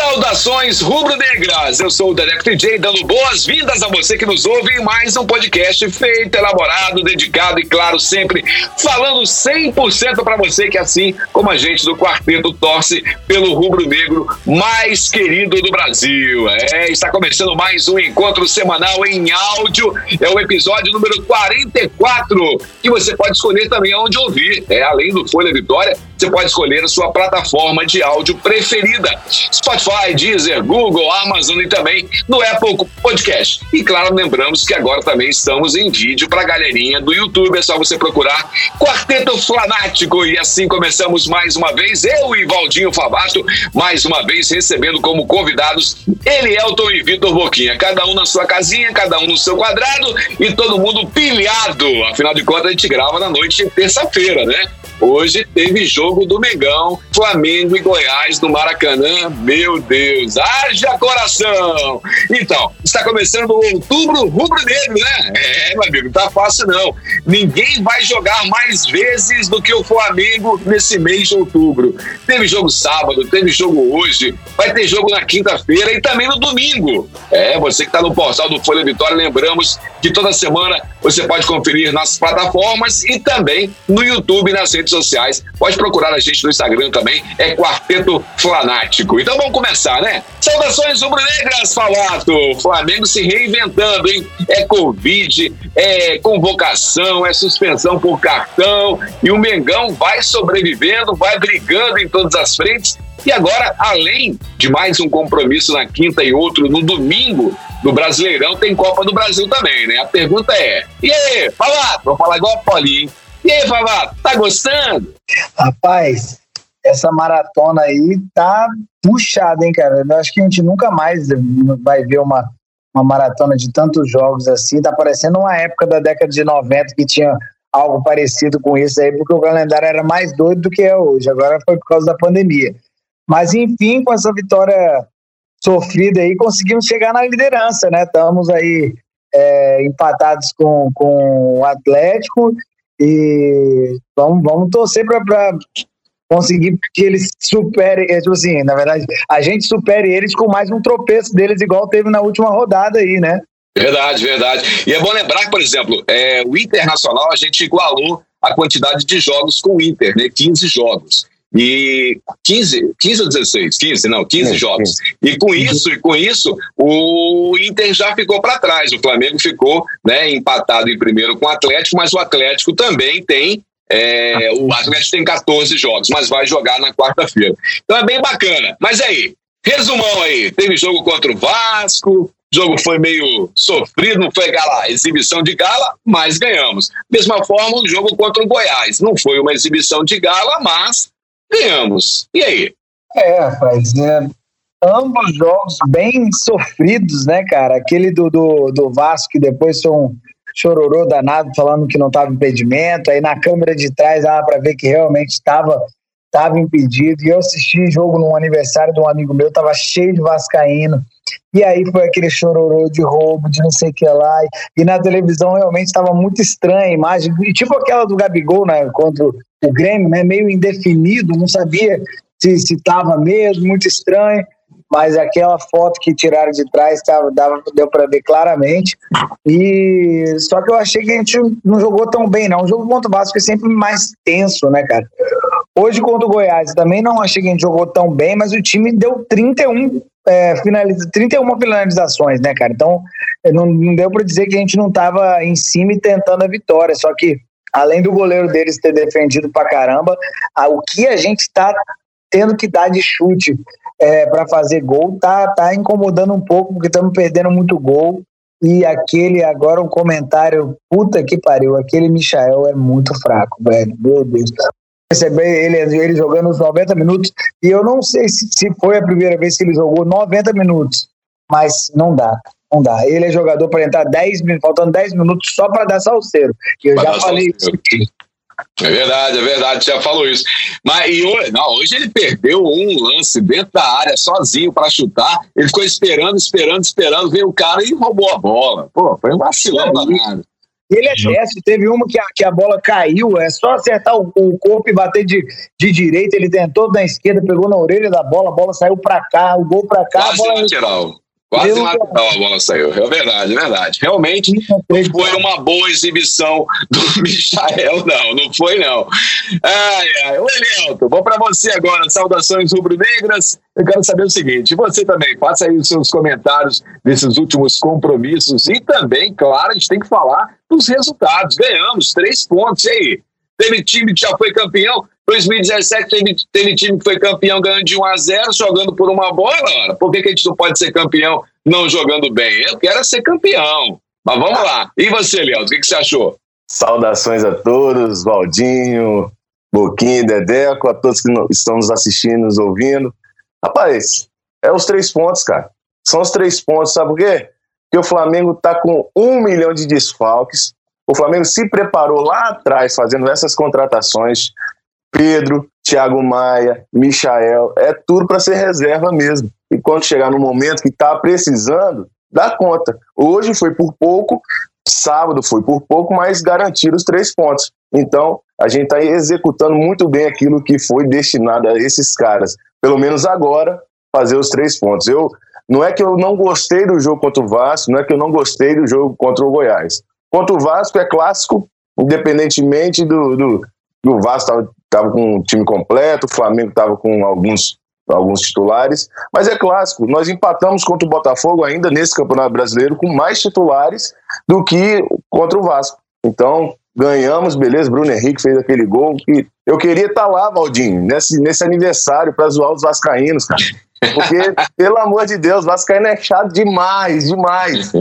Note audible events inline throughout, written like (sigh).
Saudações rubro-negras! Eu sou o Derek TJ, dando boas-vindas a você que nos ouve em mais um podcast feito, elaborado, dedicado e, claro, sempre falando 100% para você que, assim como a gente do quarteto, torce pelo rubro-negro mais querido do Brasil. É, está começando mais um encontro semanal em áudio. É o episódio número 44, que você pode escolher também onde ouvir. É, além do Folha Vitória, você pode escolher a sua plataforma de áudio preferida. Spotify, Deezer, Google, Amazon e também no Apple Podcast. E claro, lembramos que agora também estamos em vídeo para a galerinha do YouTube. É só você procurar Quarteto Flanático. E assim começamos mais uma vez. Eu e Valdinho Favato, mais uma vez recebendo como convidados Elielton e Vitor Boquinha. Cada um na sua casinha, cada um no seu quadrado e todo mundo pilhado. Afinal de contas, a gente grava na noite de terça-feira, né? Hoje teve jogo do Mengão, Flamengo e Goiás no Maracanã. Meu Deus, haja coração! Então, está começando o outubro rubro-negro, né? É, meu amigo, tá fácil não. Ninguém vai jogar mais vezes do que o Flamengo nesse mês de outubro. Teve jogo sábado, teve jogo hoje, vai ter jogo na quinta-feira e também no domingo. É, você que está no portal do Folha Vitória, lembramos que toda semana você pode conferir nas plataformas e também no YouTube, nas redes sociais. Pode procurar a gente no Instagram também, é Quarteto Flanático. Então vamos começar, né? Saudações rubro-negras, Falato! Flamengo se reinventando, hein? É Covid, é convocação, é suspensão por cartão e o Mengão vai sobrevivendo, vai brigando em todas as frentes e agora, além de mais um compromisso na quinta e outro no domingo do Brasileirão, tem Copa do Brasil também, né? A pergunta é: e aí, Falato? Vou falar igual a Paulinho. E aí, Falato, tá gostando? Rapaz, essa maratona aí tá puxada, hein, cara? Eu acho que a gente nunca mais vai ver uma, uma maratona de tantos jogos assim. Tá parecendo uma época da década de 90 que tinha algo parecido com isso aí, porque o calendário era mais doido do que é hoje. Agora foi por causa da pandemia. Mas, enfim, com essa vitória sofrida aí, conseguimos chegar na liderança, né? Estamos aí é, empatados com, com o Atlético e vamos, vamos torcer para conseguir que eles superem, é, tipo assim, na verdade, a gente supere eles com mais um tropeço deles, igual teve na última rodada aí, né? Verdade, verdade. E é bom lembrar que, por exemplo, é, o Internacional a gente igualou a quantidade de jogos com o Inter, né? 15 jogos. E 15, 15 ou 16? 15, não, 15 é, jogos. É. E com isso, e com isso, o Inter já ficou para trás. O Flamengo ficou né, empatado em primeiro com o Atlético, mas o Atlético também tem. É, o Atlético tem 14 jogos, mas vai jogar na quarta-feira. Então é bem bacana. Mas aí, resumão aí: teve jogo contra o Vasco, o jogo foi meio sofrido, não foi gala, exibição de gala, mas ganhamos. Mesma forma, o jogo contra o Goiás. Não foi uma exibição de gala, mas ganhamos. E aí? É, rapaz, é, ambos jogos bem sofridos, né, cara? Aquele do, do, do Vasco, que depois foi um chororô danado falando que não estava impedimento, aí na câmera de trás dava para ver que realmente estava tava impedido. E eu assisti jogo no aniversário de um amigo meu, tava cheio de vascaíno. E aí foi aquele chororô de roubo, de não sei o que lá. E na televisão realmente estava muito estranha a imagem. E tipo aquela do Gabigol, né? Contra o Grêmio, né? Meio indefinido, não sabia se estava mesmo, muito estranho. Mas aquela foto que tiraram de trás tava, dava, deu para ver claramente. E só que eu achei que a gente não jogou tão bem, não. O jogo contra o Vasco é sempre mais tenso, né, cara? Hoje contra o Goiás também não achei que a gente jogou tão bem, mas o time deu 31 é, finaliza, 31 finalizações, né, cara? Então, não, não deu para dizer que a gente não estava em cima e tentando a vitória. Só que, além do goleiro deles ter defendido pra caramba, a, o que a gente está tendo que dar de chute é, para fazer gol tá, tá incomodando um pouco, porque estamos perdendo muito gol. E aquele, agora um comentário, puta que pariu, aquele Michael é muito fraco, velho. Meu Deus receber ele, ele jogando os 90 minutos. E eu não sei se, se foi a primeira vez que ele jogou 90 minutos, mas não dá. Não dá. Ele é jogador para entrar 10 minutos, faltando 10 minutos só para dar salseiro. E eu já falei isso aqui. É verdade, é verdade, já falou isso. Mas e hoje, não, hoje ele perdeu um lance dentro da área sozinho para chutar. Ele ficou esperando, esperando, esperando, veio o cara e roubou a bola. Pô, foi um vacilão danado. Ele é destro, teve uma que a, que a bola caiu, é só acertar o, o corpo e bater de, de direita. Ele tentou na esquerda, pegou na orelha da bola, a bola saiu para cá, o gol para cá. Quase a bola... lateral. Quase Deu lateral a bola saiu. É verdade, é verdade. Realmente não foi uma boa exibição do (laughs) Michael, não. Não foi, não. Ai, ai. Oi, Elton, vou para você agora. Saudações rubro-negras. Eu quero saber o seguinte: você também, faça aí os seus comentários desses últimos compromissos e também, claro, a gente tem que falar dos resultados. Ganhamos três pontos. E aí? Teve time que já foi campeão. 2017 teve, teve time que foi campeão ganhando de 1 a 0 jogando por uma bola. Por que, que a gente não pode ser campeão não jogando bem? Eu quero ser campeão. Mas vamos lá. E você, Léo, o que, que você achou? Saudações a todos, Valdinho, Boquinha, Dedeco, a todos que estão nos assistindo, nos ouvindo. Rapaz, é os três pontos, cara. São os três pontos, sabe por quê? Porque o Flamengo tá com um milhão de desfalques. O Flamengo se preparou lá atrás fazendo essas contratações. Pedro, Thiago Maia, Michael, é tudo para ser reserva mesmo. E quando chegar no momento que está precisando, dá conta. Hoje foi por pouco, sábado foi por pouco, mas garantiram os três pontos. Então, a gente está executando muito bem aquilo que foi destinado a esses caras. Pelo menos agora, fazer os três pontos. Eu não é que eu não gostei do jogo contra o Vasco, não é que eu não gostei do jogo contra o Goiás. Contra o Vasco é clássico, independentemente do, do, do Vasco estava com um time completo, o Flamengo estava com alguns, alguns titulares, mas é clássico. Nós empatamos contra o Botafogo ainda nesse Campeonato Brasileiro com mais titulares do que contra o Vasco. Então, ganhamos, beleza. Bruno Henrique fez aquele gol que eu queria estar tá lá, Valdinho, nesse, nesse aniversário para zoar os vascaínos, cara. Porque, (laughs) pelo amor de Deus, Vascaíno é chato demais, demais.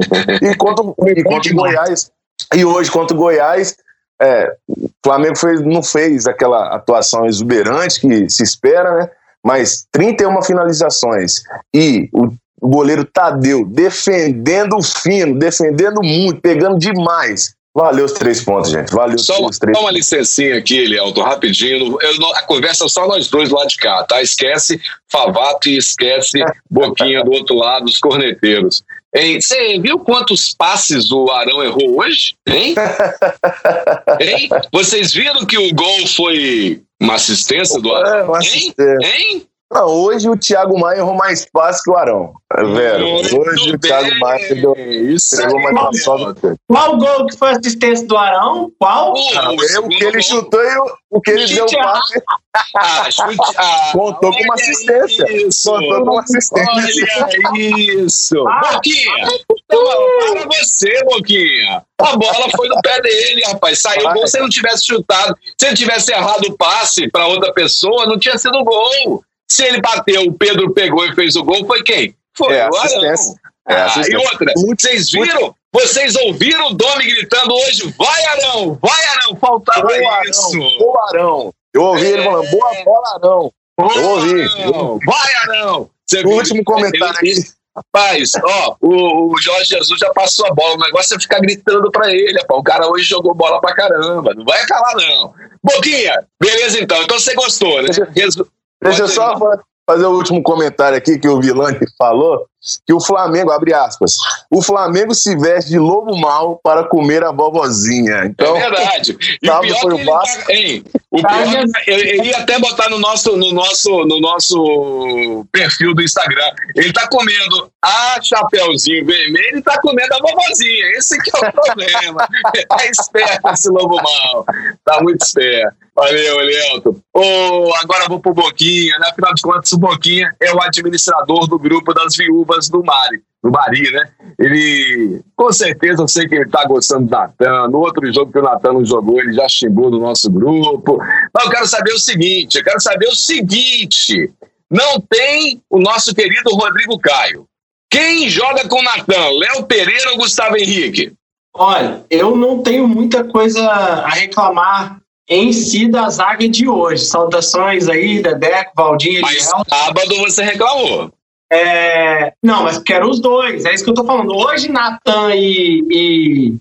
E contra, e contra o Goiás, e hoje contra o Goiás, é, o Flamengo fez, não fez aquela atuação exuberante que se espera, né? Mas 31 finalizações e o, o goleiro Tadeu defendendo fino, defendendo muito, pegando demais. Valeu os três pontos, gente. Valeu só, os três Só uma licencinha aqui, Elielto, rapidinho. Eu, a conversa é só nós dois lá de cá, tá? Esquece Favato e esquece Boquinha do outro lado, os corneteiros. Você viu quantos passes o Arão errou hoje? Hein? (laughs) hein? Vocês viram que o gol foi uma assistência do Arão? É, uma assistência. Hein? hein? Não, hoje o Thiago Maia errou mais passes que o Arão. É vero. Muito hoje bem. o Thiago Maia deu, Isso pegou mais qual, gol que foi a assistência do Arão? Qual? Ah, o, o que ele chutou e o, o que ele deu passe. Ah, ah, Contou com uma assistência. Isso. Contou com uma assistência. Olha isso. Ah, Boquinha, para você, Boquinha. A bola foi no pé dele, rapaz. Saiu gol. Se ele não tivesse chutado, se ele tivesse errado o passe para outra pessoa, não tinha sido gol. Se ele bateu, o Pedro pegou e fez o gol, foi quem? Foi é, o Arão. É, ah, e outra, vocês viram? Vocês ouviram o Domi gritando hoje? Vai, Arão! Vai, Arão! Faltava boa, isso! Arão, boa, Arão! Eu ouvi é... ele falando, boa bola, Arão! Boa, eu ouvi. Arão. Vai, Arão! Você o último comentário aqui. Rapaz, ó, o, o, Jorge Jesus já passou a bola. O negócio é ficar gritando pra ele. Rapaz. O cara hoje jogou bola pra caramba. Não vai calar, não. Boquinha, beleza então. Então você gostou, né? Deixa eu só fazer o último comentário aqui que o Vilani falou, que o Flamengo, abre aspas, o Flamengo se veste de lobo mal para comer a vovozinha. Então, é verdade. E o pior foi o Vasco. Tá, hein, o pior, ele ia até botar no nosso, no, nosso, no nosso perfil do Instagram. Ele tá comendo a Chapeuzinho Vermelho e tá comendo a vovozinha. Esse que é o (laughs) problema. é esperto esse lobo mal. Tá muito esperto. Valeu, Elielto. Agora vou pro Boquinha, né? Afinal de contas, o Boquinha é o administrador do grupo das viúvas do Mari, do Mari, né? Ele, com certeza, eu sei que ele tá gostando do Natan. No outro jogo que o Natan não jogou, ele já xingou no nosso grupo. Mas eu quero saber o seguinte: eu quero saber o seguinte. Não tem o nosso querido Rodrigo Caio. Quem joga com o Natan? Léo Pereira ou Gustavo Henrique? Olha, eu não tenho muita coisa a reclamar em si da zaga de hoje. Saudações aí, Dedeco, Valdinho, Mas sábado você reclamou. É, não, mas quero os dois, é isso que eu tô falando. Hoje, Natan e, e,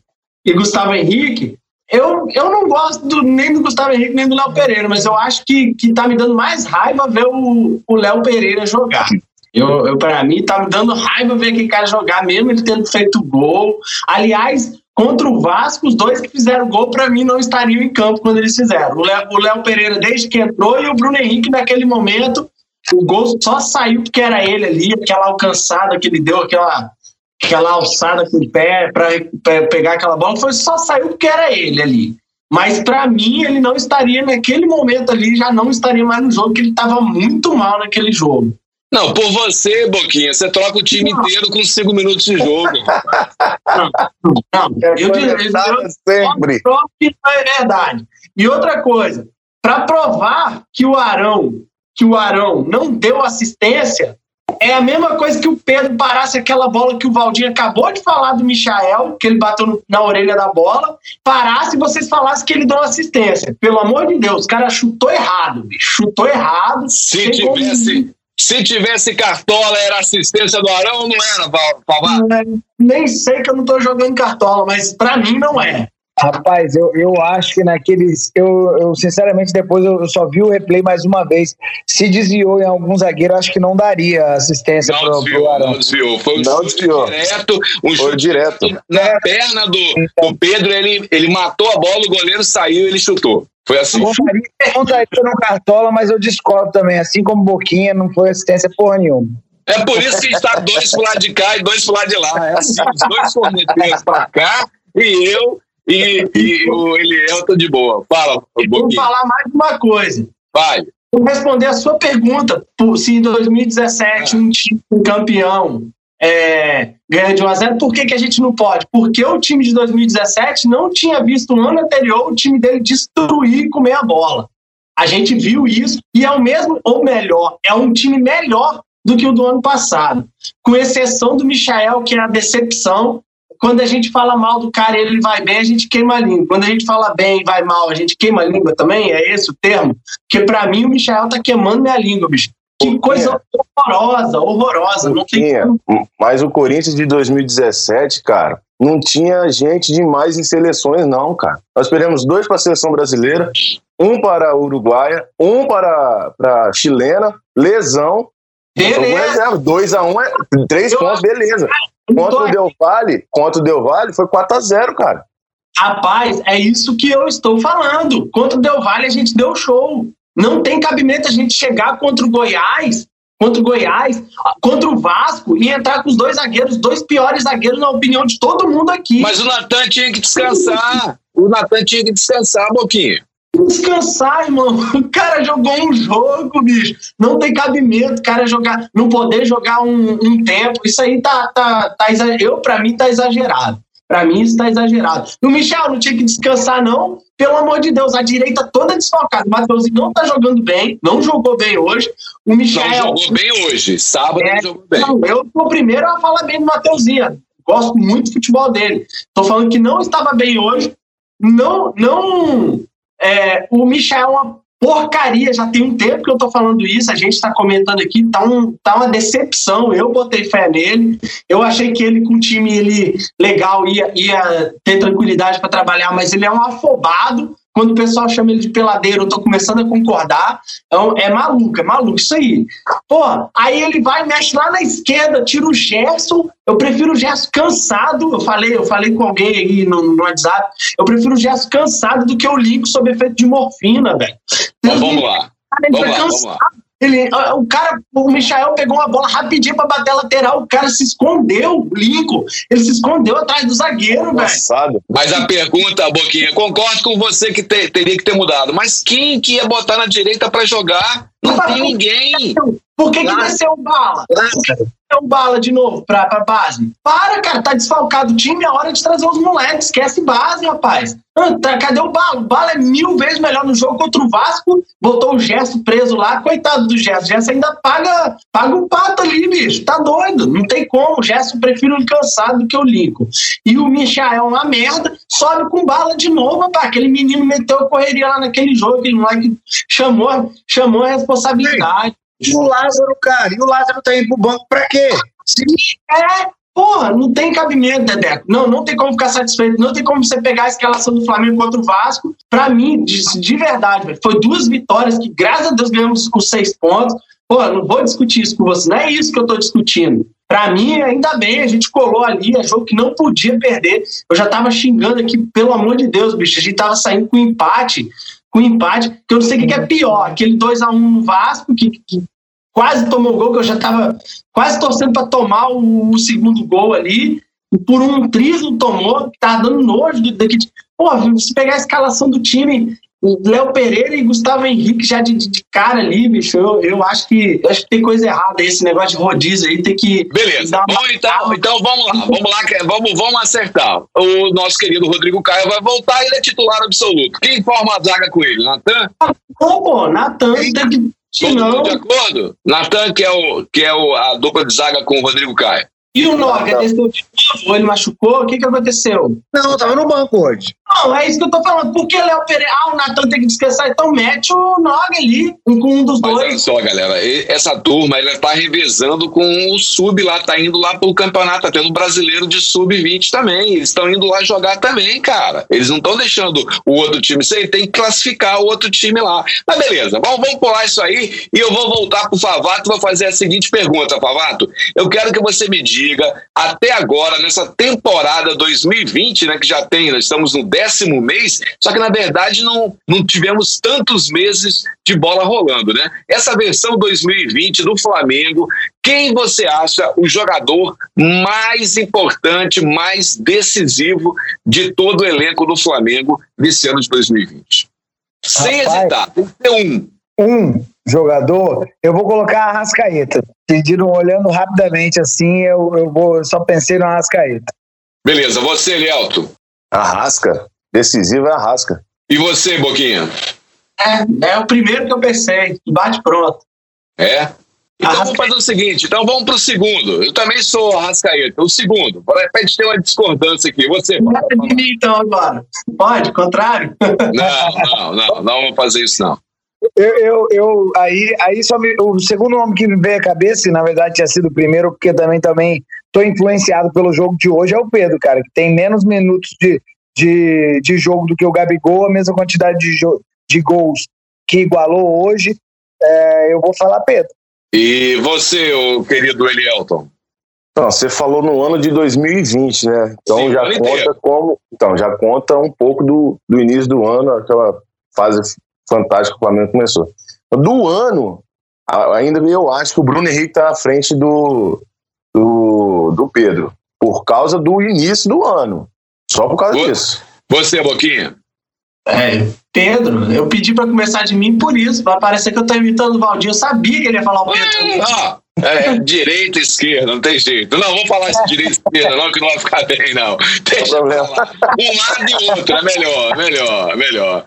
e, Gustavo Henrique, eu, eu não gosto do, nem do Gustavo Henrique nem do Léo Pereira, mas eu acho que, que tá me dando mais raiva ver o Léo Pereira jogar. Eu, eu para mim, tá me dando raiva ver aquele cara jogar, mesmo ele tendo feito gol. Aliás, contra o Vasco, os dois que fizeram gol, para mim, não estariam em campo quando eles fizeram. O Léo Pereira, desde que entrou, e o Bruno Henrique, naquele momento, o gol só saiu porque era ele ali, aquela alcançada que ele deu, aquela, aquela alçada com o pé para pegar aquela bola, foi só saiu porque era ele ali. Mas para mim, ele não estaria naquele momento ali, já não estaria mais no jogo, porque ele estava muito mal naquele jogo. Não, por você, Boquinha, você troca o time não. inteiro com cinco minutos de jogo. (laughs) Não, não. Eu, eu, sempre. que não é verdade. E outra coisa, para provar que o Arão, que o Arão não deu assistência, é a mesma coisa que o Pedro parasse aquela bola que o Valdinho acabou de falar do Michael, que ele bateu no, na orelha da bola, parasse e vocês falassem que ele deu assistência. Pelo amor de Deus, o cara chutou errado, bicho. Chutou errado. Se tivesse. Se tivesse cartola, era assistência do Arão ou não era, Palmar? Nem sei que eu não tô jogando cartola, mas para mim não é. Rapaz, eu, eu acho que naqueles. Eu, eu sinceramente, depois eu só vi o replay mais uma vez. Se desviou em algum zagueiro, acho que não daria assistência não pro, desviou, pro Arão. Não desviou, foi um não desviou. direto, um foi direto. Na é. perna do, do Pedro, ele, ele matou a bola, o goleiro saiu ele chutou. Foi assim. Contaria no Cartola, mas eu discordo também. Assim como Boquinha, não foi assistência porra nenhuma. É por isso que está dois pro lado de cá e dois pro lado de lá. É assim, os dois corneteiros para cá e eu e, e o Eliel tá de boa. Fala, um Vou falar mais uma coisa. Vai. Vou responder a sua pergunta. Se em 2017 um time campeão é, ganha de 1 a 0 por que, que a gente não pode? Porque o time de 2017 não tinha visto no ano anterior o time dele destruir e comer a bola. A gente viu isso e é o mesmo, ou melhor, é um time melhor do que o do ano passado. Com exceção do Michael, que é a decepção, quando a gente fala mal do cara ele vai bem, a gente queima a língua. Quando a gente fala bem e vai mal, a gente queima a língua também? É esse o termo? Porque para mim o Michel tá queimando minha língua, bicho. Que coisa horrorosa, horrorosa. Não tem Mas o Corinthians de 2017, cara, não tinha gente demais em seleções, não, cara. Nós perdemos dois para a seleção brasileira, um para a Uruguaia, um para a chilena, lesão. Beleza. 2 a 1 um é três pontos, beleza. Contra o Del Valle, contra o Del Valle foi 4 a 0 cara. Rapaz, é isso que eu estou falando. Contra o Del Valle a gente deu show. Não tem cabimento a gente chegar contra o Goiás, contra o Goiás, contra o Vasco e entrar com os dois zagueiros, dois piores zagueiros na opinião de todo mundo aqui. Mas o Natan tinha que descansar. O Natan tinha que descansar, Boquinha descansar, irmão. O cara jogou um jogo, bicho. Não tem cabimento, o cara jogar, não poder jogar um, um tempo. Isso aí tá, tá, tá eu para mim tá exagerado. Para mim isso tá exagerado. E o Michel não tinha que descansar não. Pelo amor de Deus, a direita toda desfocada. O Matheusinho não tá jogando bem, não jogou bem hoje. O Michel não jogou bem hoje. Sábado é, não jogou bem. Não, eu sou o primeiro a falar bem do Matheusinho. Gosto muito do futebol dele. Tô falando que não estava bem hoje. Não, não é, o Michel é uma porcaria, já tem um tempo que eu tô falando isso, a gente está comentando aqui, tá, um, tá uma decepção, eu botei fé nele, eu achei que ele com o time ele, legal ia, ia ter tranquilidade para trabalhar, mas ele é um afobado, quando o pessoal chama ele de peladeiro, eu tô começando a concordar. Então, é maluco, é maluco isso aí. Pô, aí ele vai, mexe lá na esquerda, tira o Gerson. Eu prefiro o Gerson cansado. Eu falei, eu falei com alguém aí no, no WhatsApp. Eu prefiro o Gerson cansado do que o Lincoln sob efeito de morfina, velho. Vamos lá. Vamos lá, vamos lá. Ele, o cara, o Michael pegou uma bola rapidinho para bater a lateral, o cara se escondeu, o Lincoln, ele se escondeu atrás do zagueiro, velho. Mas a pergunta, Boquinha, concordo com você que te, teria que ter mudado, mas quem que ia botar na direita para jogar? Não tem ninguém. Por que, que o Bala? Por o Bala de novo pra, pra base? Para, cara, tá desfalcado o time, é hora de trazer os moleques. Esquece base, rapaz. Ah, tá, cadê o Bala? O Bala é mil vezes melhor no jogo contra o Vasco. Botou o Gesto preso lá, coitado do Gesto. O Gesto ainda paga, paga o pato ali, bicho. Tá doido. Não tem como. O Gesto prefiro ele cansado do que o Lincoln. E o Michael é uma merda, sobe com bala de novo, rapaz. Aquele menino meteu correria lá naquele jogo, aquele moleque chamou, chamou a responsabilidade. E o Lázaro, cara, e o Lázaro tá indo pro banco pra quê? Sim, é, Porra, não tem cabimento, Dedeco. Não, não tem como ficar satisfeito. Não tem como você pegar a escalação do Flamengo contra o Vasco. Pra mim, de, de verdade, velho, foi duas vitórias que, graças a Deus, ganhamos com seis pontos. Pô, não vou discutir isso com você. Não é isso que eu tô discutindo. Pra mim, ainda bem, a gente colou ali, é jogo que não podia perder. Eu já tava xingando aqui, pelo amor de Deus, bicho. A gente tava saindo com empate, com empate, que eu não sei o que é pior. Aquele 2 a 1 no Vasco, que, que quase tomou gol, que eu já estava quase torcendo para tomar o, o, segundo gol ali, e por um triz não tomou, que tava dando nojo daqui. Pô, se pegar a escalação do time, Léo Pereira e Gustavo Henrique já de, de, cara ali, bicho, eu, eu acho que acho que tem coisa errada esse negócio de rodízio aí, tem que. Beleza. Bom, então, então vamos lá, vamos lá, vamos, vamos acertar. O nosso querido Rodrigo Caio vai voltar, ele é titular absoluto. Quem forma a zaga com ele? Natan? Pô, pô, Natan tem que Todo de acordo? Natan, que é, o, que é o, a dupla de zaga com o Rodrigo Caio. E o Noga desceu de novo, ele machucou, o que, que aconteceu? Não, tava no banco hoje. Não, é isso que eu tô falando. Por que Léo Pereira? Ah, o Natan tem que descansar, então mete o Noga ali, um com um dos Mas dois. olha só, galera, essa turma ela tá revezando com o sub lá, tá indo lá pro campeonato, tá tendo brasileiro de sub-20 também. Eles estão indo lá jogar também, cara. Eles não estão deixando o outro time sair, tem que classificar o outro time lá. Mas beleza, vamos, vamos pular isso aí e eu vou voltar pro Favato e vou fazer a seguinte pergunta, Favato. Eu quero que você me diga, até agora, nessa temporada 2020, né, que já tem, nós estamos no décimo mês, só que na verdade não, não tivemos tantos meses de bola rolando, né? Essa versão 2020 do Flamengo, quem você acha o jogador mais importante, mais decisivo de todo o elenco do Flamengo nesse ano de 2020? Sem Rapaz, hesitar, tem que ter um. Um jogador, eu vou colocar a Arrascaeta. Pediram olhando rapidamente assim, eu, eu vou, eu só pensei no Arrascaeta. Beleza, você, Lielto. Arrasca. Decisivo é Arrasca. E você, Boquinha? É, é o primeiro que eu pensei, bate pronto. É? Então vamos fazer o seguinte, então vamos pro segundo. Eu também sou Arrascaeta, o segundo. Para a gente ter uma discordância aqui. Você. Não é de mim, então, agora. Pode, contrário? (laughs) Não, não, não, não vamos fazer isso, não. Eu, eu, eu aí, aí só me, o segundo nome que me veio à cabeça, e na verdade tinha sido o primeiro, porque também também tô influenciado pelo jogo de hoje, é o Pedro, cara, que tem menos minutos de, de, de jogo do que o Gabigol, a mesma quantidade de, de gols que igualou hoje. É, eu vou falar Pedro. E você, o querido Elielton? Não, você falou no ano de 2020, né? Então Sim, já conta inteiro. como. Então, já conta um pouco do, do início do ano, aquela fase fantástica que o Flamengo começou. Do ano, ainda eu acho que o Bruno Henrique está à frente do, do, do Pedro. Por causa do início do ano. Só por causa disso. Você, Boquinha? É, Pedro, eu pedi pra começar de mim por isso, pra parecer que eu tô imitando o Valdir. Eu sabia que ele ia falar o Pedro. Ah, é, direita e esquerda, não tem jeito. Não, vamos falar isso de direita e esquerda, não, que não vai ficar bem, não. Deixa eu problema. falar. Um lado e outro, é melhor, melhor, melhor.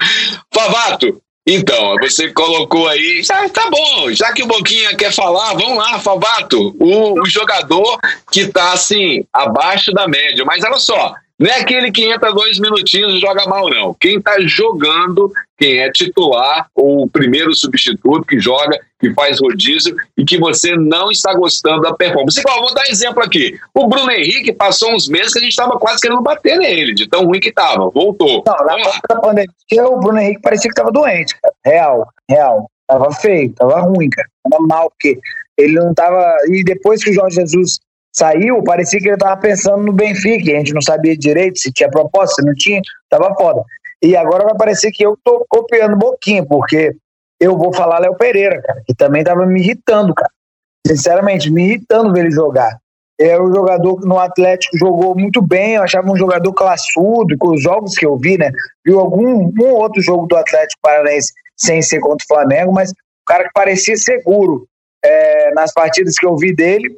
Favato, então, você colocou aí, já tá bom, já que o Boquinha quer falar, vamos lá, Favato, o, o jogador que tá assim, abaixo da média, mas olha só, não é aquele que entra dois minutinhos e joga mal, não. Quem tá jogando, quem é titular, ou o primeiro substituto que joga, que faz rodízio e que você não está gostando da performance. Igual, vou dar exemplo aqui. O Bruno Henrique passou uns meses que a gente estava quase querendo bater nele, de tão ruim que estava. Voltou. Não, na da pandemia, o Bruno Henrique parecia que tava doente, cara. Real, real. Tava feio, tava ruim, cara. Tava mal, porque ele não tava. E depois que o Jorge Jesus saiu, parecia que ele tava pensando no Benfica, a gente não sabia direito se tinha proposta, se não tinha, tava foda. E agora vai parecer que eu tô copiando um pouquinho, porque eu vou falar Léo Pereira, cara, que também tava me irritando, cara. Sinceramente, me irritando ver ele jogar. É um jogador que no Atlético jogou muito bem, eu achava um jogador classudo, com os jogos que eu vi, né? Viu algum um outro jogo do Atlético Paranaense sem ser contra o Flamengo, mas o cara que parecia seguro é, nas partidas que eu vi dele,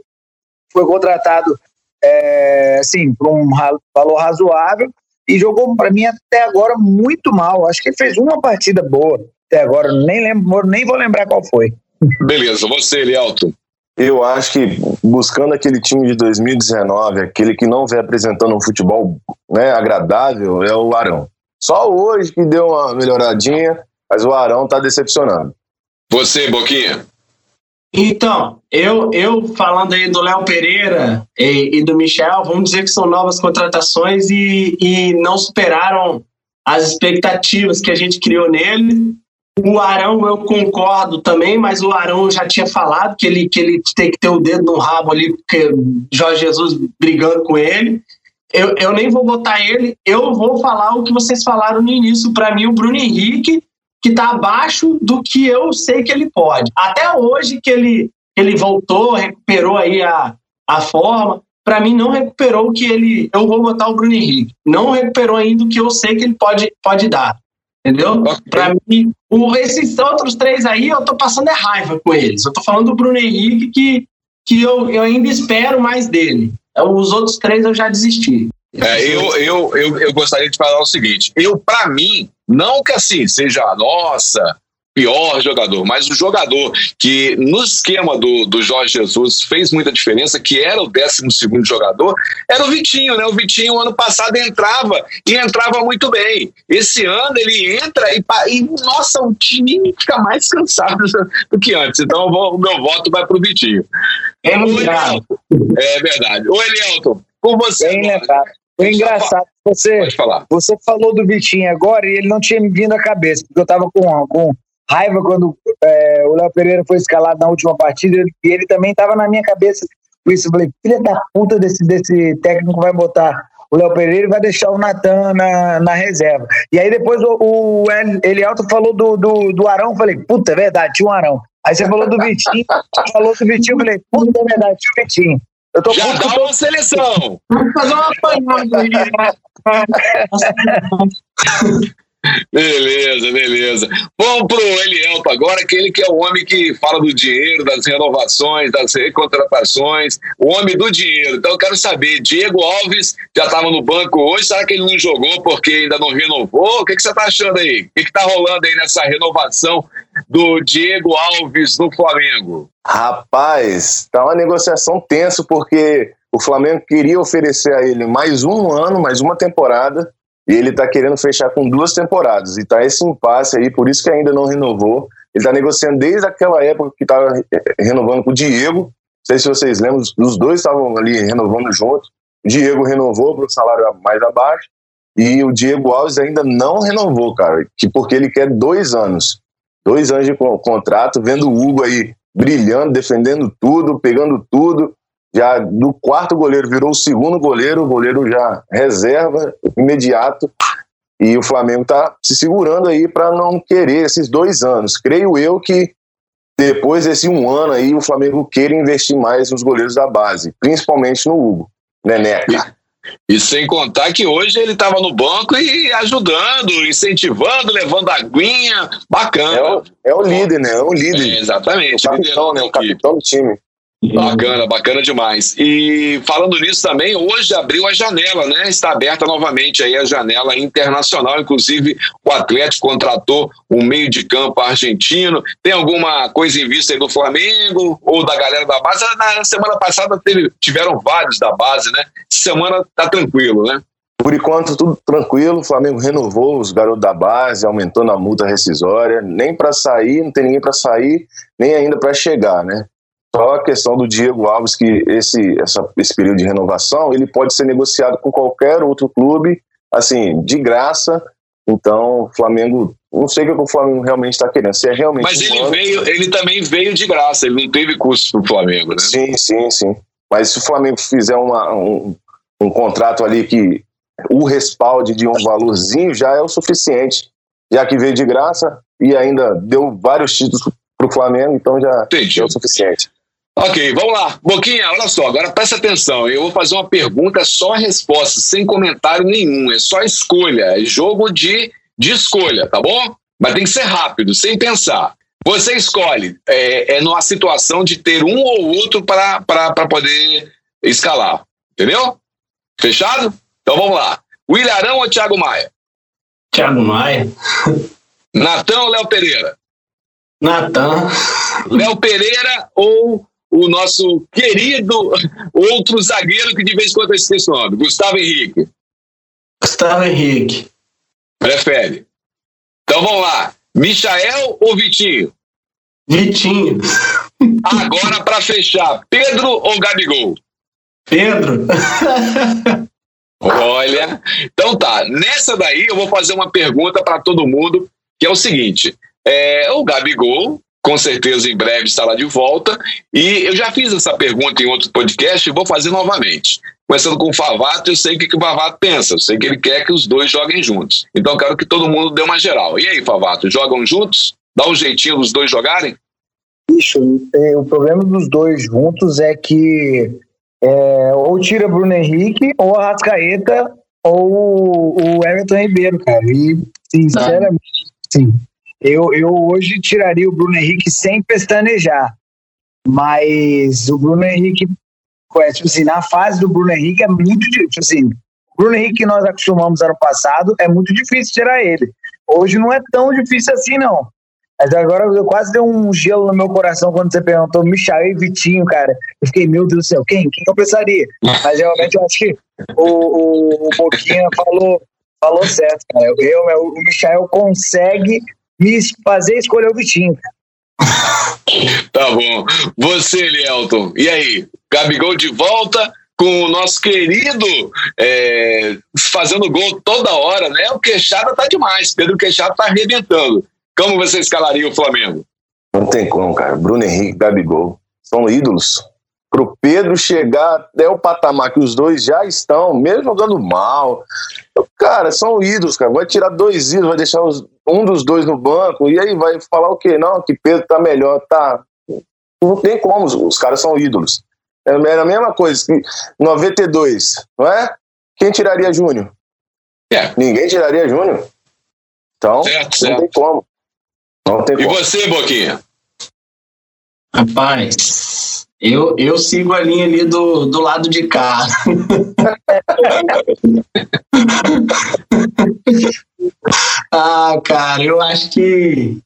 foi contratado é, assim, por um valor razoável e jogou para mim até agora muito mal. Acho que ele fez uma partida boa até agora, nem lembro, nem vou lembrar qual foi. Beleza, você, Elielto. Eu acho que buscando aquele time de 2019, aquele que não vem apresentando um futebol né, agradável, é o Arão. Só hoje que deu uma melhoradinha, mas o Arão tá decepcionando. Você, Boquinha. Então, eu, eu falando aí do Léo Pereira e, e, do Michel, vamos dizer que são novas contratações e, e não superaram as expectativas que a gente criou nele. O Arão eu concordo também, mas o Arão já tinha falado que ele, que ele tem que ter o dedo no rabo ali, porque Jorge Jesus brigando com ele. Eu, eu nem vou botar ele, eu vou falar o que vocês falaram no início. Para mim, o Bruno Henrique que está abaixo do que eu sei que ele pode. Até hoje que ele, ele voltou, recuperou aí a, a forma, para mim não recuperou o que ele. Eu vou botar o Bruno Henrique. Não recuperou ainda o que eu sei que ele pode, pode dar. Entendeu? Okay. Para mim, o, esses outros três aí, eu tô passando é raiva com eles. Eu tô falando do Bruno Henrique que, que eu, eu ainda espero mais dele. Os outros três eu já desisti. É, eu, eu, eu, eu gostaria de falar o seguinte: eu, para mim, não que assim seja a nossa pior jogador, mas o jogador que no esquema do, do Jorge Jesus fez muita diferença, que era o 12 jogador, era o Vitinho, né? O Vitinho ano passado entrava e entrava muito bem. Esse ano ele entra e, e nossa, o time fica mais cansado (laughs) do que antes. Então vou, o meu voto vai para o Vitinho. É, é verdade. Ô Elielton, com você. Bem lembrado. Foi engraçado. Você, você falou do Vitinho agora e ele não tinha me vindo à cabeça, porque eu tava com, com raiva quando é, o Léo Pereira foi escalado na última partida e ele também tava na minha cabeça com isso. Eu falei, filha da puta desse, desse técnico vai botar o Léo Pereira e vai deixar o Natan na, na reserva. E aí depois o, o Elialto falou do, do, do Arão, falei, puta, é verdade, tinha um Arão. Aí você falou do Vitinho, falou do Vitinho, eu falei, puta, é verdade, tinha o Vitinho. Eu tô Já dá uma seleção. Vamos fazer uma apanhada aí. (laughs) Beleza, beleza. Vamos pro Elielto agora, aquele que é o homem que fala do dinheiro, das renovações, das recontratações, o homem do dinheiro. Então eu quero saber, Diego Alves já estava no banco hoje, será que ele não jogou porque ainda não renovou? O que, que você está achando aí? O que está rolando aí nessa renovação do Diego Alves no Flamengo? Rapaz, tá uma negociação tensa porque o Flamengo queria oferecer a ele mais um ano, mais uma temporada, e ele está querendo fechar com duas temporadas. E tá esse impasse aí, por isso que ainda não renovou. Ele está negociando desde aquela época que estava renovando com o Diego. Não sei se vocês lembram, os dois estavam ali renovando juntos. O Diego renovou para o salário mais abaixo. E o Diego Alves ainda não renovou, cara, que porque ele quer dois anos. Dois anos de contrato, vendo o Hugo aí brilhando, defendendo tudo, pegando tudo já do quarto goleiro virou o segundo goleiro, o goleiro já reserva imediato. E o Flamengo está se segurando aí para não querer esses dois anos. Creio eu que depois desse um ano aí, o Flamengo queira investir mais nos goleiros da base, principalmente no Hugo, Neneca. E, e sem contar que hoje ele estava no banco e ajudando, incentivando, levando aguinha, bacana. É o, é o líder, né? É o líder. É, exatamente. O capitão, né? O capitão do time. Bacana, bacana demais. E falando nisso também, hoje abriu a janela, né? Está aberta novamente aí a janela internacional. Inclusive, o Atlético contratou um meio de campo argentino. Tem alguma coisa em vista aí do Flamengo ou da galera da base? Na semana passada teve, tiveram vários da base, né? Semana tá tranquilo, né? Por enquanto, tudo tranquilo. O Flamengo renovou os garotos da base, aumentando a multa rescisória. Nem para sair, não tem ninguém para sair, nem ainda para chegar, né? Só a questão do Diego Alves, que esse, essa, esse período de renovação, ele pode ser negociado com qualquer outro clube, assim, de graça. Então, o Flamengo, não sei o que o Flamengo realmente está querendo. Se é realmente Mas ele, veio, ele também veio de graça, ele não teve custo para o Flamengo, né? Sim, sim, sim. Mas se o Flamengo fizer uma, um, um contrato ali que o respalde de um valorzinho, já é o suficiente. Já que veio de graça e ainda deu vários títulos para o Flamengo, então já Entendi. é o suficiente. Ok, vamos lá. Boquinha, olha só, agora presta atenção. Eu vou fazer uma pergunta só resposta, sem comentário nenhum. É só escolha. É jogo de, de escolha, tá bom? Mas tem que ser rápido, sem pensar. Você escolhe. É, é numa situação de ter um ou outro para poder escalar. Entendeu? Fechado? Então vamos lá. Willarão ou Thiago Maia? Thiago Maia. Natan ou Léo Pereira? Natan. Léo Pereira ou o nosso querido outro zagueiro que de vez em quando eu esqueço o nome, Gustavo Henrique. Gustavo Henrique. Prefere. Então vamos lá. Michael ou Vitinho? Vitinho. Agora, para fechar, Pedro ou Gabigol? Pedro. Olha, então tá. Nessa daí eu vou fazer uma pergunta para todo mundo, que é o seguinte: é, o Gabigol, com certeza em breve estará de volta, e eu já fiz essa pergunta em outro podcast e vou fazer novamente. Começando com o Favato, eu sei o que, o Favato pensa, eu sei que ele quer que os dois joguem juntos. Então eu quero que todo mundo dê uma geral. E aí, Favato, jogam juntos? Dá um jeitinho dos dois jogarem? Bicho, é, o problema dos dois juntos é que é, ou tira Bruno Henrique, ou a Rascaeta, ou o Everton Ribeiro, cara. E, sinceramente, sim. Eu, eu hoje tiraria o Bruno Henrique sem pestanejar. Mas o Bruno Henrique, é, tipo assim, na fase do Bruno Henrique é muito difícil. Tipo assim, o Bruno Henrique que nós acostumamos ano passado é muito difícil tirar ele. Hoje não é tão difícil assim, não. Mas agora eu quase dei um gelo no meu coração quando você perguntou Michael e Vitinho, cara. Eu fiquei, meu Deus do céu, quem? Quem eu pensaria? Mas realmente eu acho que o, o, o Boquinha falou, falou certo, cara. Eu, eu, o Michael consegue me fazer escolher o Vitinho. (laughs) Tá bom. Você, Lielton, e aí? Gabigol de volta com o nosso querido é, fazendo gol toda hora, né? O Queixada tá demais. Pedro Queixada tá arrebentando. Como você escalaria o Flamengo? Não tem como, cara. Bruno Henrique, Gabigol. São ídolos. Pro Pedro chegar até o patamar que os dois já estão, mesmo jogando mal. Cara, são ídolos, cara. Vai tirar dois ídolos, vai deixar os, um dos dois no banco, e aí vai falar o quê? Não, que Pedro tá melhor, tá. Não tem como, os caras são ídolos. Era é, é a mesma coisa que 92, não é? Quem tiraria Júnior? É. Ninguém tiraria Júnior. Então, certo, não certo. tem como. Não tem e como. você, Boquinha? Rapaz, eu, eu sigo a linha ali do, do lado de cá. (laughs) ah, cara, eu acho que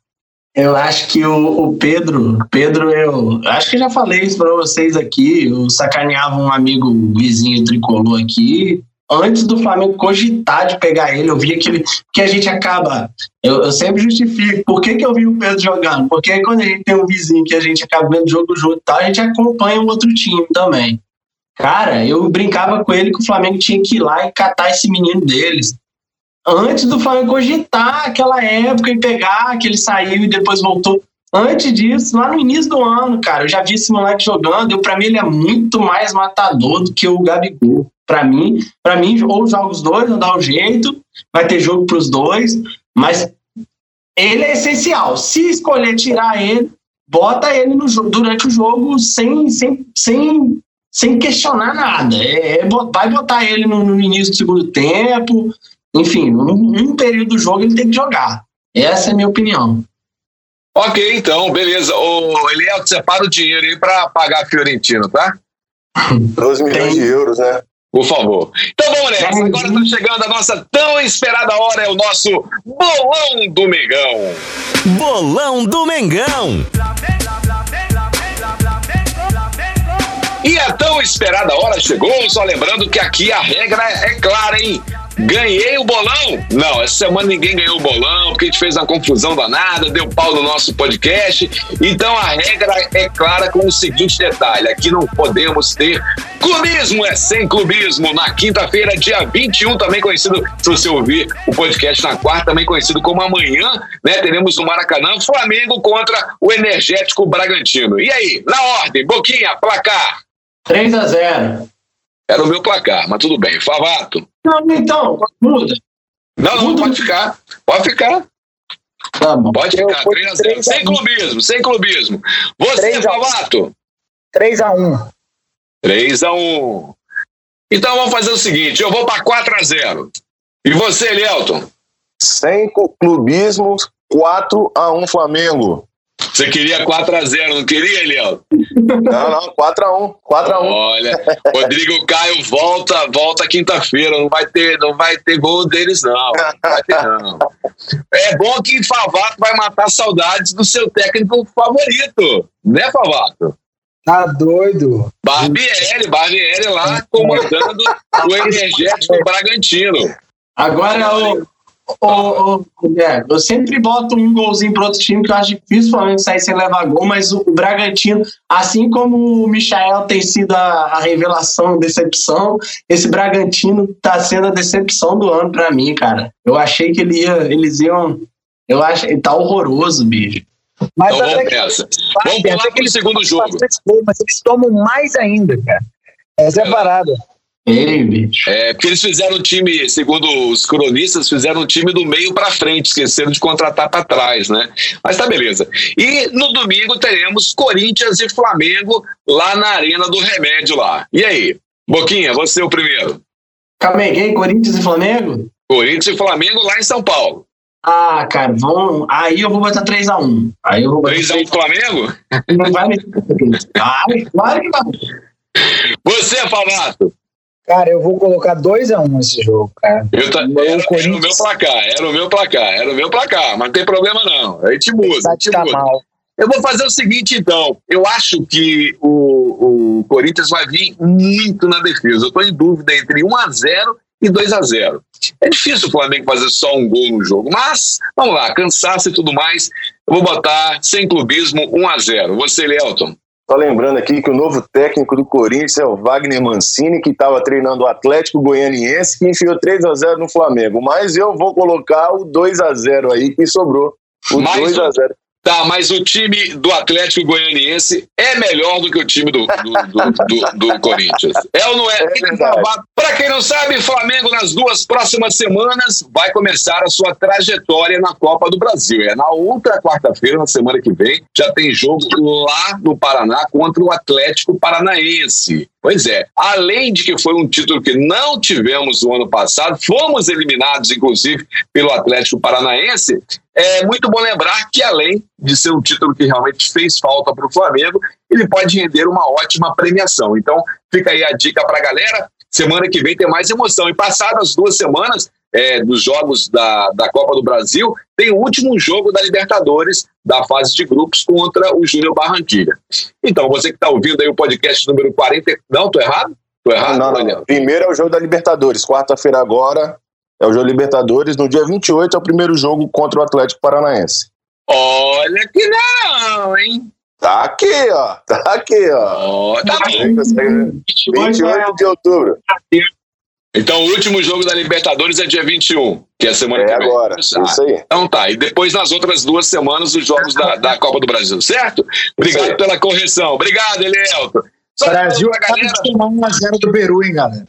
eu acho que o, o, Pedro, Pedro, eu acho que já falei isso para vocês aqui. Eu sacaneava um amigo vizinho tricolor aqui antes do Flamengo cogitar de pegar ele, eu vi aquele. que a gente acaba. Eu, eu, sempre justifico. Por que, que eu vi o Pedro jogando? Porque quando a gente tem um vizinho que a gente acaba vendo jogo junto e tal, a gente acompanha o outro time também. Cara, eu brincava com ele que o Flamengo tinha que ir lá e catar esse menino deles. Antes do Flamengo cogitar aquela época e pegar que ele saiu e depois voltou. Antes disso, lá no início do ano, cara, eu já vi esse moleque jogando. Eu, pra mim, ele é muito mais matador do que o Gabigol para mim, para mim ou joga os dois, não dá um jeito, vai ter jogo para os dois, mas ele é essencial. Se escolher tirar ele, bota ele no durante o jogo sem, sem, sem, sem questionar nada. É, é vai botar ele no, no, início do segundo tempo, enfim, um, um período do jogo ele tem que jogar. Essa é a minha opinião. Ok, então, beleza. Ô, Eliel, separa o dinheiro aí para pagar a Fiorentino, tá? (laughs) 12 milhões de euros, né? Por favor. Então vamos nessa. Agora está chegando a nossa tão esperada hora, é o nosso Bolão do Mengão. Bolão do Mengão. E a tão esperada hora chegou, só lembrando que aqui a regra é clara, hein? Ganhei o bolão? Não, essa semana ninguém ganhou o bolão, porque a gente fez uma confusão danada, deu pau no nosso podcast. Então a regra é clara com o seguinte detalhe: aqui não podemos ter clubismo, é sem clubismo. Na quinta-feira, dia 21, também conhecido, se você ouvir o podcast na quarta, também conhecido como amanhã, né? Teremos no Maracanã Flamengo contra o Energético Bragantino. E aí, na ordem, Boquinha, placar. 3 a 0 Era o meu placar, mas tudo bem. Favato. Não, então, muda. Não, não, pode ficar. Pode ficar. Tá bom. Pode ficar. 3 a 0 Sem clubismo, sem clubismo. Você, Favato. 3 a 1 3 a 1 Então vamos fazer o seguinte: eu vou para 4 a 0 E você, Lielton? Sem clubismo, 4 a 1 Flamengo. Você queria 4x0, não queria, Eliel? Não, não, 4x1. 4x1. Olha, Rodrigo Caio volta, volta quinta-feira. Não vai ter, não vai ter gol deles, não. não, vai ter, não. É bom que Favato vai matar saudades do seu técnico favorito, né, Favato? Tá doido. Barbieri, Barbieri lá comandando o (laughs) energético Bragantino. Agora o Ô, ô, é, eu sempre boto um golzinho para outro time, que eu acho difícil o Flamengo sair sem levar gol, mas o, o Bragantino, assim como o Michael tem sido a, a revelação, a decepção, esse Bragantino tá sendo a decepção do ano para mim, cara. Eu achei que ele ia, eles iam. Eu acho ele tá horroroso, bicho. Mas então, vamos nessa. Vamos pular pro segundo jogo. Mas eles tomam mais ainda, cara. Essa é a parada. É, porque eles fizeram um time, segundo os cronistas, fizeram um time do meio para frente, esqueceram de contratar para trás, né? Mas tá beleza. E no domingo teremos Corinthians e Flamengo lá na Arena do Remédio lá. E aí? Boquinha, você é o primeiro. Aí, Corinthians e Flamengo? Corinthians e Flamengo lá em São Paulo. Ah, cara, vamos. Aí eu vou botar 3x1. Aí eu vou botar 3x1 Flamengo? Não vai me. Claro que vai. Você, Favato? Cara, eu vou colocar 2x1 um esse jogo, cara. Eu tá, era, Corinthians... era o meu placar, era o meu placar, era o meu placar, mas não tem problema não. A gente muda. A gente tá muda. Mal. Eu vou fazer o seguinte, então. Eu acho que o, o Corinthians vai vir muito na defesa. Eu estou em dúvida entre 1x0 e 2 a 0 É difícil o Flamengo fazer só um gol no jogo, mas vamos lá, cansaço e tudo mais. Eu vou botar sem clubismo 1 a 0 Você, Leelton. Só lembrando aqui que o novo técnico do Corinthians é o Wagner Mancini, que estava treinando o Atlético Goianiense, que enfiou 3 a 0 no Flamengo. Mas eu vou colocar o 2 a 0 aí que sobrou. O Mais 2 a 0 Tá, mas o time do Atlético Goianiense é melhor do que o time do, do, do, do Corinthians. É ou não é? é Para quem não sabe, Flamengo nas duas próximas semanas vai começar a sua trajetória na Copa do Brasil. É na outra quarta-feira, na semana que vem, já tem jogo lá no Paraná contra o Atlético Paranaense. Pois é, além de que foi um título que não tivemos no ano passado, fomos eliminados, inclusive, pelo Atlético Paranaense. É muito bom lembrar que, além de ser um título que realmente fez falta para o Flamengo, ele pode render uma ótima premiação. Então, fica aí a dica para a galera. Semana que vem tem mais emoção. E passadas duas semanas é, dos jogos da, da Copa do Brasil, tem o último jogo da Libertadores da fase de grupos contra o Júnior Barranquilha. Então, você que está ouvindo aí o podcast número 40. Não, tô errado? Tô errado, não, não, não. Primeiro é o jogo da Libertadores, quarta-feira agora, é o jogo Libertadores. No dia 28 é o primeiro jogo contra o Atlético Paranaense. Olha que não, hein? Tá aqui, ó. Tá aqui, ó. Oh, tá 28 de outubro. Então, o último jogo da Libertadores é dia 21, que é a semana é que vem. agora, isso aí. Então tá, e depois nas outras duas semanas os jogos da, da Copa do Brasil, certo? Obrigado pela correção. Obrigado, Elielto. Brasil acaba galera... de tomar 1x0 do Peru, hein, galera?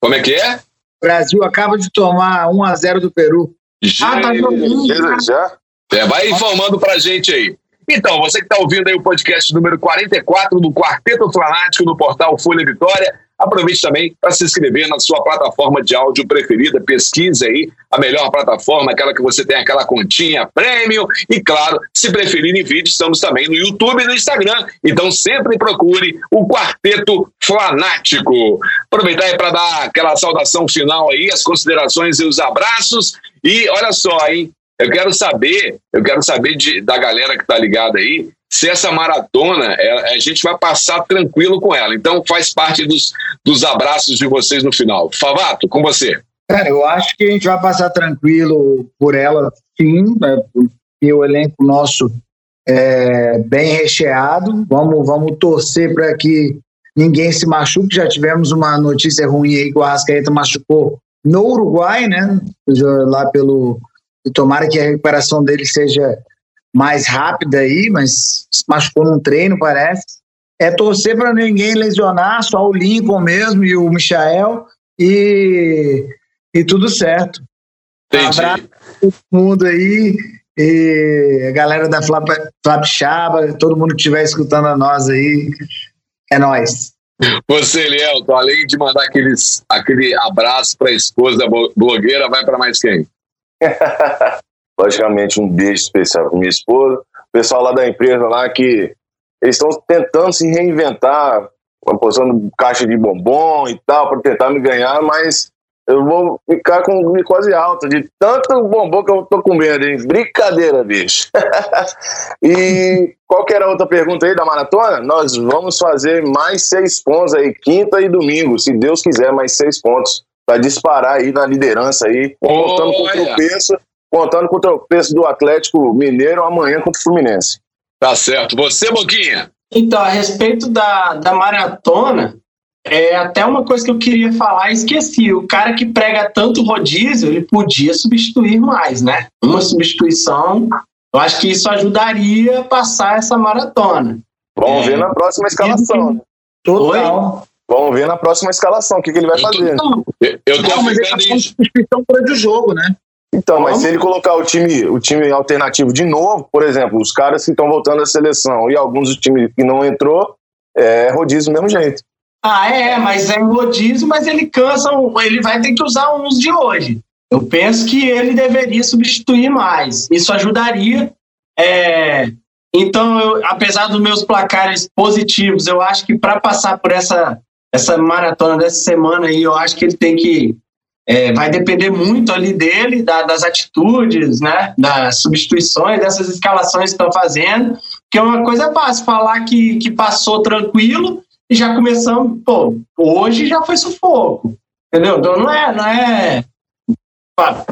Como é que é? Brasil acaba de tomar 1 x 0 do Peru. Já, ah, tá jogando. Já? É, vai informando pra gente aí. Então, você que está ouvindo aí o podcast número 44 do Quarteto Flanático no portal Folha Vitória, aproveite também para se inscrever na sua plataforma de áudio preferida, pesquise aí a melhor plataforma, aquela que você tem aquela continha premium. E claro, se preferir em vídeo, estamos também no YouTube e no Instagram, então sempre procure o Quarteto Flanático. Aproveitar aí para dar aquela saudação final aí, as considerações e os abraços. E olha só, hein, eu quero saber, eu quero saber de, da galera que está ligada aí, se essa maratona é, a gente vai passar tranquilo com ela. Então faz parte dos, dos abraços de vocês no final. Favato, com você. Cara, eu acho que a gente vai passar tranquilo por ela, sim, né, porque o elenco nosso é bem recheado. Vamos, vamos torcer para que ninguém se machuque. Já tivemos uma notícia ruim aí que o Arrascaeta machucou no Uruguai, né? Lá pelo tomara que a recuperação dele seja mais rápida aí, mas se machucou num treino, parece. É torcer para ninguém lesionar, só o Lincoln mesmo e o Michael, e, e tudo certo. Entendi. Um abraço todo mundo aí, e a galera da Flap, Flap Chaba, todo mundo que estiver escutando a nós aí, é nós. Você, Lielton, além de mandar aqueles, aquele abraço para a esposa blogueira, vai para mais quem? (laughs) Logicamente, um beijo especial para minha esposa, o pessoal lá da empresa lá que eles estão tentando se reinventar, apostando caixa de bombom e tal, para tentar me ganhar, mas eu vou ficar com glicose alta de tanto bombom que eu tô comendo, hein? Brincadeira, bicho. (laughs) e qual que era a outra pergunta aí da maratona? Nós vamos fazer mais seis pontos aí, quinta e domingo, se Deus quiser, mais seis pontos para disparar aí na liderança aí, contando com o tropeço, contando com o tropeço do Atlético Mineiro amanhã contra o Fluminense. Tá certo. Você, Boquinha? Então, a respeito da, da maratona, é até uma coisa que eu queria falar, esqueci. O cara que prega tanto rodízio, ele podia substituir mais, né? Uma substituição, eu acho que isso ajudaria a passar essa maratona. Vamos é. ver na próxima escalação. Né? Total. Vamos ver na próxima escalação o que, que ele vai fazer. Eu, eu tô não, mas ele tá substituição durante o jogo, né? Então, mas se ele colocar o time, o time alternativo de novo, por exemplo, os caras que estão voltando à seleção e alguns do time que não entrou, é rodízio do mesmo jeito. Ah, é, mas é rodízio, mas ele cansa, ele vai ter que usar uns de hoje. Eu penso que ele deveria substituir mais. Isso ajudaria. É... Então, eu, apesar dos meus placares positivos, eu acho que para passar por essa, essa maratona dessa semana aí, eu acho que ele tem que é, vai depender muito ali dele, da, das atitudes, né, das substituições, dessas escalações que estão fazendo, que é uma coisa é fácil falar que, que passou tranquilo e já começamos, pô, hoje já foi sufoco, entendeu? Então não é, não é,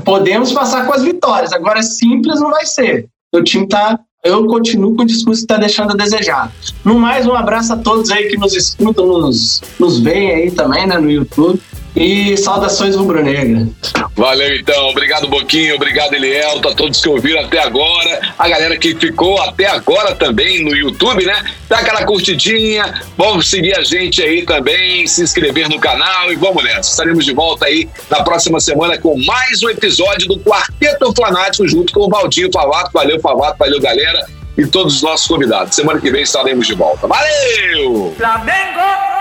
podemos passar com as vitórias, agora simples não vai ser. O time tá, eu continuo com o discurso que está deixando a desejar. No mais, um abraço a todos aí que nos escutam, nos, nos veem aí também, né, no YouTube. E saudações rubro-negra. Valeu então, obrigado Boquinho, obrigado Elielto, a todos que ouviram até agora, a galera que ficou até agora também no YouTube, né? Dá aquela curtidinha, vamos seguir a gente aí também, se inscrever no canal e vamos nessa. Estaremos de volta aí na próxima semana com mais um episódio do Quarteto Flanático junto com o Valdinho Favato. Valeu, Favato, valeu, galera. E todos os nossos convidados. Semana que vem estaremos de volta. Valeu! Flamengo!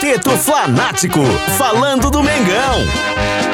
Quarteto Fanático, falando do Mengão.